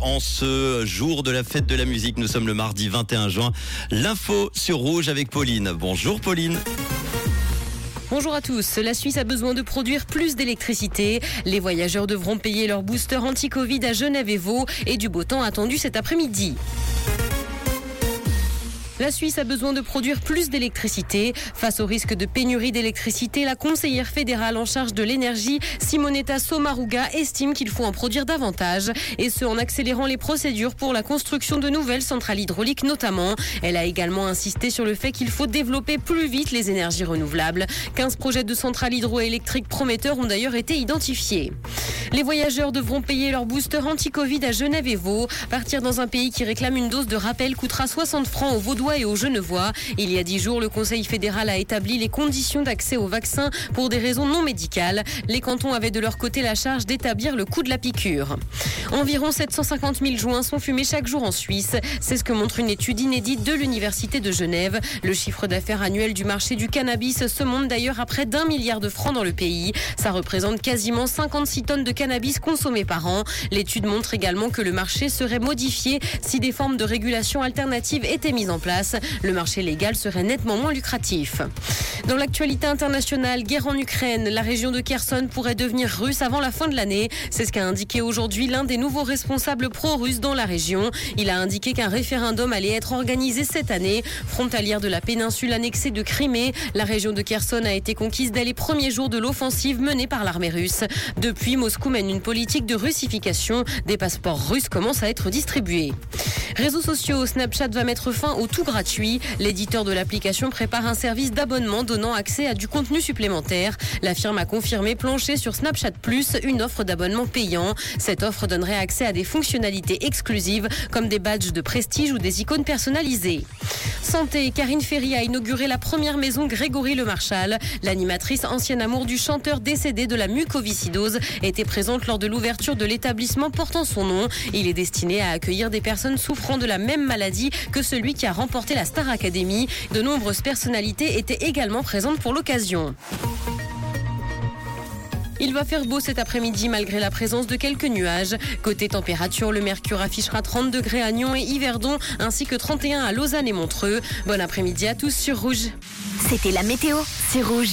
en ce jour de la fête de la musique. Nous sommes le mardi 21 juin. L'info sur Rouge avec Pauline. Bonjour Pauline. Bonjour à tous. La Suisse a besoin de produire plus d'électricité. Les voyageurs devront payer leur booster anti-Covid à Genève et Vaud et du beau temps attendu cet après-midi. La Suisse a besoin de produire plus d'électricité. Face au risque de pénurie d'électricité, la conseillère fédérale en charge de l'énergie, Simonetta Sommaruga, estime qu'il faut en produire davantage, et ce en accélérant les procédures pour la construction de nouvelles centrales hydrauliques notamment. Elle a également insisté sur le fait qu'il faut développer plus vite les énergies renouvelables. 15 projets de centrales hydroélectriques prometteurs ont d'ailleurs été identifiés. Les voyageurs devront payer leur booster anti-Covid à Genève et Vaud. Partir dans un pays qui réclame une dose de rappel coûtera 60 francs aux Vaudois et aux Genevois. Il y a dix jours, le Conseil fédéral a établi les conditions d'accès au vaccin pour des raisons non médicales. Les cantons avaient de leur côté la charge d'établir le coût de la piqûre. Environ 750 000 joints sont fumés chaque jour en Suisse. C'est ce que montre une étude inédite de l'Université de Genève. Le chiffre d'affaires annuel du marché du cannabis se monte d'ailleurs à près d'un milliard de francs dans le pays. Ça représente quasiment 56 tonnes de cannabis consommé par an. L'étude montre également que le marché serait modifié si des formes de régulation alternatives étaient mises en place. Le marché légal serait nettement moins lucratif. Dans l'actualité internationale, guerre en Ukraine, la région de Kherson pourrait devenir russe avant la fin de l'année. C'est ce qu'a indiqué aujourd'hui l'un des nouveaux responsables pro-russes dans la région. Il a indiqué qu'un référendum allait être organisé cette année. Frontalière de la péninsule annexée de Crimée, la région de Kherson a été conquise dès les premiers jours de l'offensive menée par l'armée russe. Depuis, Mène une politique de russification. Des passeports russes commencent à être distribués. Réseaux sociaux, Snapchat va mettre fin au tout gratuit. L'éditeur de l'application prépare un service d'abonnement donnant accès à du contenu supplémentaire. La firme a confirmé plancher sur Snapchat Plus une offre d'abonnement payant. Cette offre donnerait accès à des fonctionnalités exclusives comme des badges de prestige ou des icônes personnalisées. Santé, Karine Ferry a inauguré la première maison Grégory Le Marchal. L'animatrice ancienne amour du chanteur décédé de la mucoviscidose était présente lors de l'ouverture de l'établissement portant son nom. Il est destiné à accueillir des personnes souffrant de la même maladie que celui qui a remporté la Star Academy. De nombreuses personnalités étaient également présentes pour l'occasion. Il va faire beau cet après-midi malgré la présence de quelques nuages. Côté température, le mercure affichera 30 degrés à Nyon et Yverdon ainsi que 31 à Lausanne et Montreux. Bon après-midi à tous sur Rouge. C'était la météo, c'est Rouge.